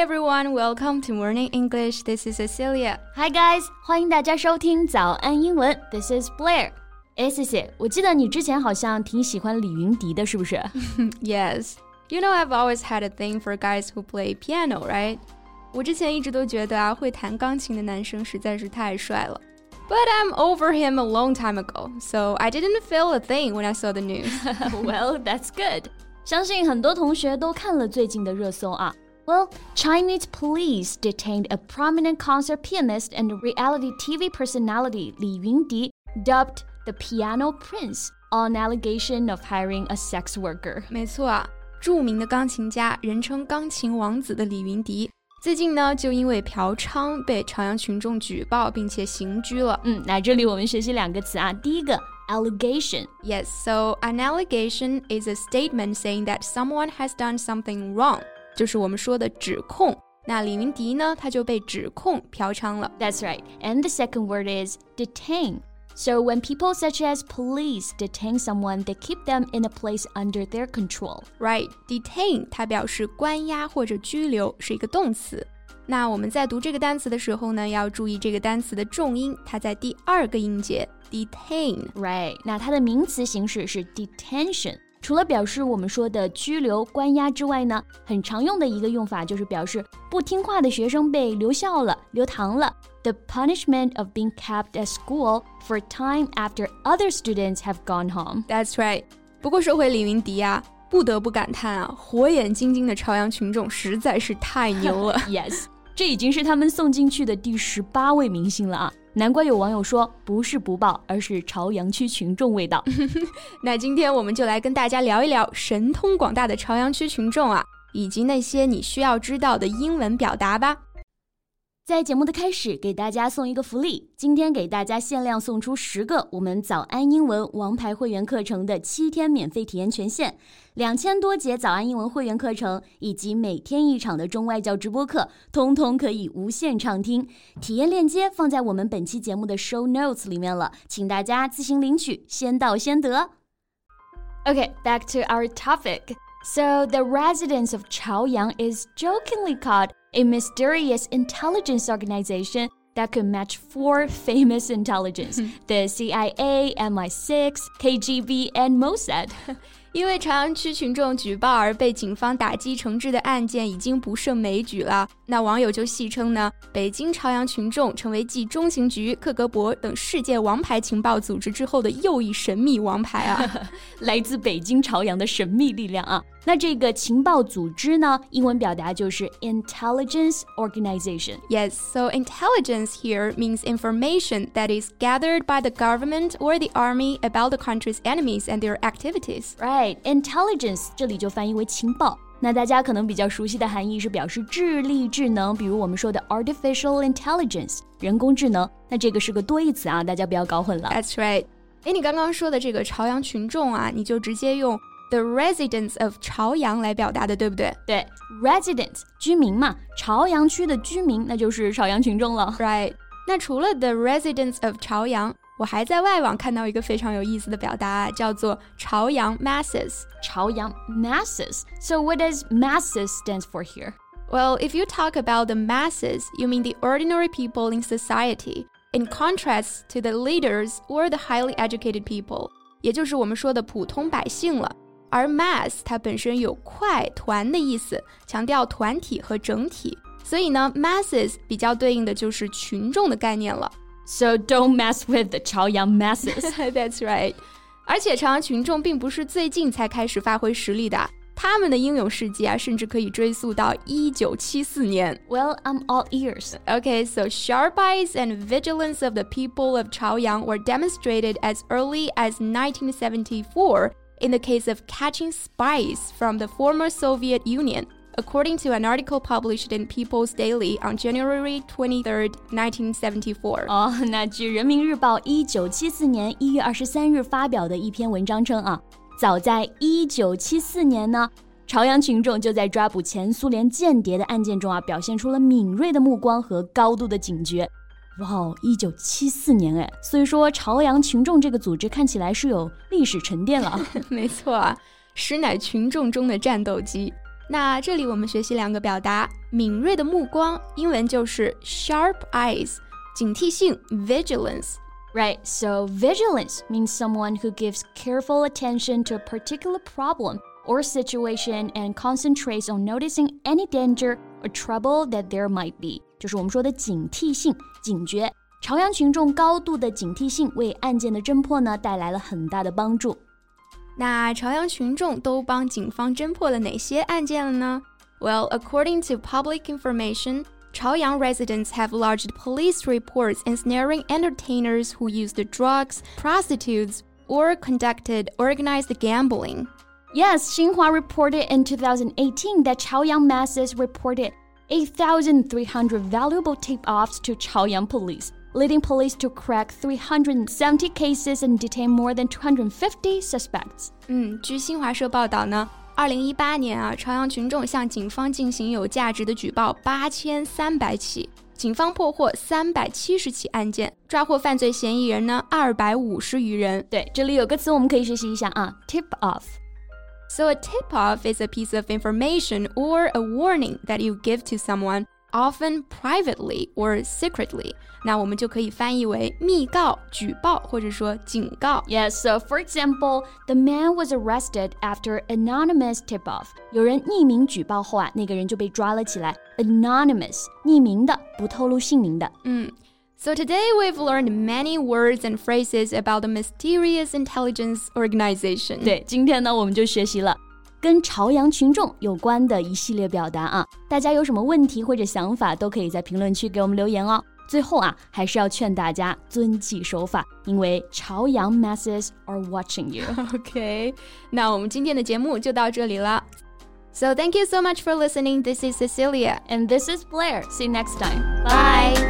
everyone, welcome to Morning English. This is Cecilia. Hi guys，欢迎大家收听早安英文。This is Blair. 哎，Cici，我记得你之前好像挺喜欢李云迪的，是不是？Yes. You know I've always had a thing for guys who play piano, right? 我之前一直都觉得啊，会弹钢琴的男生实在是太帅了。But I'm over him a long time ago, so I didn't feel a thing when I saw the news. well, that's good. 相信很多同学都看了最近的热搜啊。 Well, Chinese police detained a prominent concert pianist and reality TV personality Li Yundi, dubbed the Piano Prince, on allegation of hiring a sex worker. 没错啊，着名的钢琴家，人称“钢琴王子”的李云迪最近呢，就因为嫖娼被朝阳群众举报，并且刑拘了。嗯，那这里我们学习两个词啊。第一个，allegation。Yes, so an allegation is a statement saying that someone has done something wrong， 就是我们说的指控。那李云迪呢，他就被指控嫖娼了。That's right. And the second word is detain. So when people such as police detain someone, they keep them in a place under their control. Right, detain 它表示关押或者拘留，是一个动词。那我们在读这个单词的时候呢，要注意这个单词的重音，它在第二个音节 detain。Right，那它的名词形式是 detention。 除了表示我们说的拘留、关押之外呢，很常用的一个用法就是表示不听话的学生被留校了、留堂了。The punishment of being kept at school for time after other students have gone home. That's right. 不过说回李云迪啊，不得不感叹啊，火眼金睛的朝阳群众实在是太牛了。yes，这已经是他们送进去的第十八位明星了啊。难怪有网友说，不是不报，而是朝阳区群众味道。那今天我们就来跟大家聊一聊神通广大的朝阳区群众啊，以及那些你需要知道的英文表达吧。在节目的开始，给大家送一个福利。今天给大家限量送出十个我们早安英文王牌会员课程的七天免费体验权限，两千多节早安英文会员课程以及每天一场的中外教直播课，通通可以无限畅听。体验链接放在我们本期节目的 show notes 里面了，请大家自行领取，先到先得。Okay, back to our topic. So the residents of Chaoyang is jokingly called a mysterious intelligence organization that could match four famous intelligence the CIA, MI6, KGB, and Mossad. 因为朝阳区群众举报而被警方打击惩治的案件已经不胜枚举了。那网友就戏称呢，北京朝阳群众成为继中情局、克格勃等世界王牌情报组织之后的又一神秘王牌啊，来自北京朝阳的神秘力量啊。 那这个情报组织呢，英文表达就是 intelligence organization。Yes, so intelligence here means information that is gathered by the government or the army about the country's enemies and their activities. Right, intelligence 这里就翻译为情报。那大家可能比较熟悉的含义是表示智力、智能，比如我们说的 artificial intelligence 人工智能。那这个是个多义词啊，大家不要搞混了。That's right。哎，你刚刚说的这个朝阳群众啊，你就直接用 the residents of 朝阳来表达的，对不对？对，residents 居民嘛，朝阳区的居民，那就是朝阳群众了。Right。那除了 the residents of 朝阳，我还在外网看到一个非常有意思的表达，叫做朝阳 masses。朝阳 masses。So what does masses stands for here? Well, if you talk about the masses, you mean the ordinary people in society, in contrast to the leaders or the highly educated people，也就是我们说的普通百姓了。 而 mass 它本身有块、团的意思，强调团体和整体，所以呢，masses 比较对应的就是群众的概念了。So don't mess with the 朝阳 masses. That's right. 而且朝阳群众并不是最近才开始发挥实力的，他们的英勇事迹啊，甚至可以追溯到一九七四年。Well, I'm all ears. Okay, so sharp eyes and vigilance of the people of Chaoyang were demonstrated as early as 1974 in the case of catching spies from the former Soviet Union according to an article published in People's Daily on January 23, 1974. 哦，那据人民日报一九七四年一月二十三日发表的一篇文章称啊，早在一九七四年呢，朝阳群众就在抓捕前苏联间谍的案件中啊，表现出了敏锐的目光和高度的警觉。 哇哦，一九七四年哎，所以说朝阳群众这个组织看起来是有历史沉淀了。没错啊，实乃群众中的战斗机。 那这里我们学习两个表达：敏锐的目光，英文就是 sharp eyes；警惕性 vigilance。Right, so vigilance means someone who gives careful attention to a particular problem or situation and concentrates on noticing any danger or trouble that there might be， 就是我们说的警惕性、警觉。朝阳群众高度的警惕性为案件的侦破呢带来了很大的帮助。那朝阳群众都帮警方侦破了哪些案件了呢？Well, according to public information, Chaoyang residents have lodged police reports ensnaring entertainers who used drugs, prostitutes, or conducted organized gambling. Yes, Xinhua reported in 2018 that Chaoyang masses reported 8,300 valuable tip-offs to Chaoyang police leading police to crack 370 cases and detain more than 250 suspects. 嗯，据新华社报道呢，二零一八年啊，朝阳群众向警方进行有价值的举报八千三百起，警方破获三百七十起案件，抓获犯罪嫌疑人呢二百五十余人。对，这里有个词我们可以学习一下啊，tip off。 So a tip off is a piece of information or a warning that you give to someone often privately or secretly. 那我们就可以翻译为密告、举报或者说警告。Yes, so for example, the man was arrested after anonymous tip-off. 有人匿名举报后啊，那个人就被抓了起来。Anonymous，匿名的，不透露姓名的。嗯。 So today we've learned many words and phrases about the mysterious intelligence organization. 对，今天呢，我们就学习了跟朝阳群众有关的一系列表达啊，大家有什么问题或者想法，都可以在评论区给我们留言哦。最后啊，还是要劝大家遵纪守法，因为朝阳 masses are watching you. OK，那我们今天的节目就到这里了。So thank you so much for listening. This is Cecilia and this is Blair. See you next time. Bye.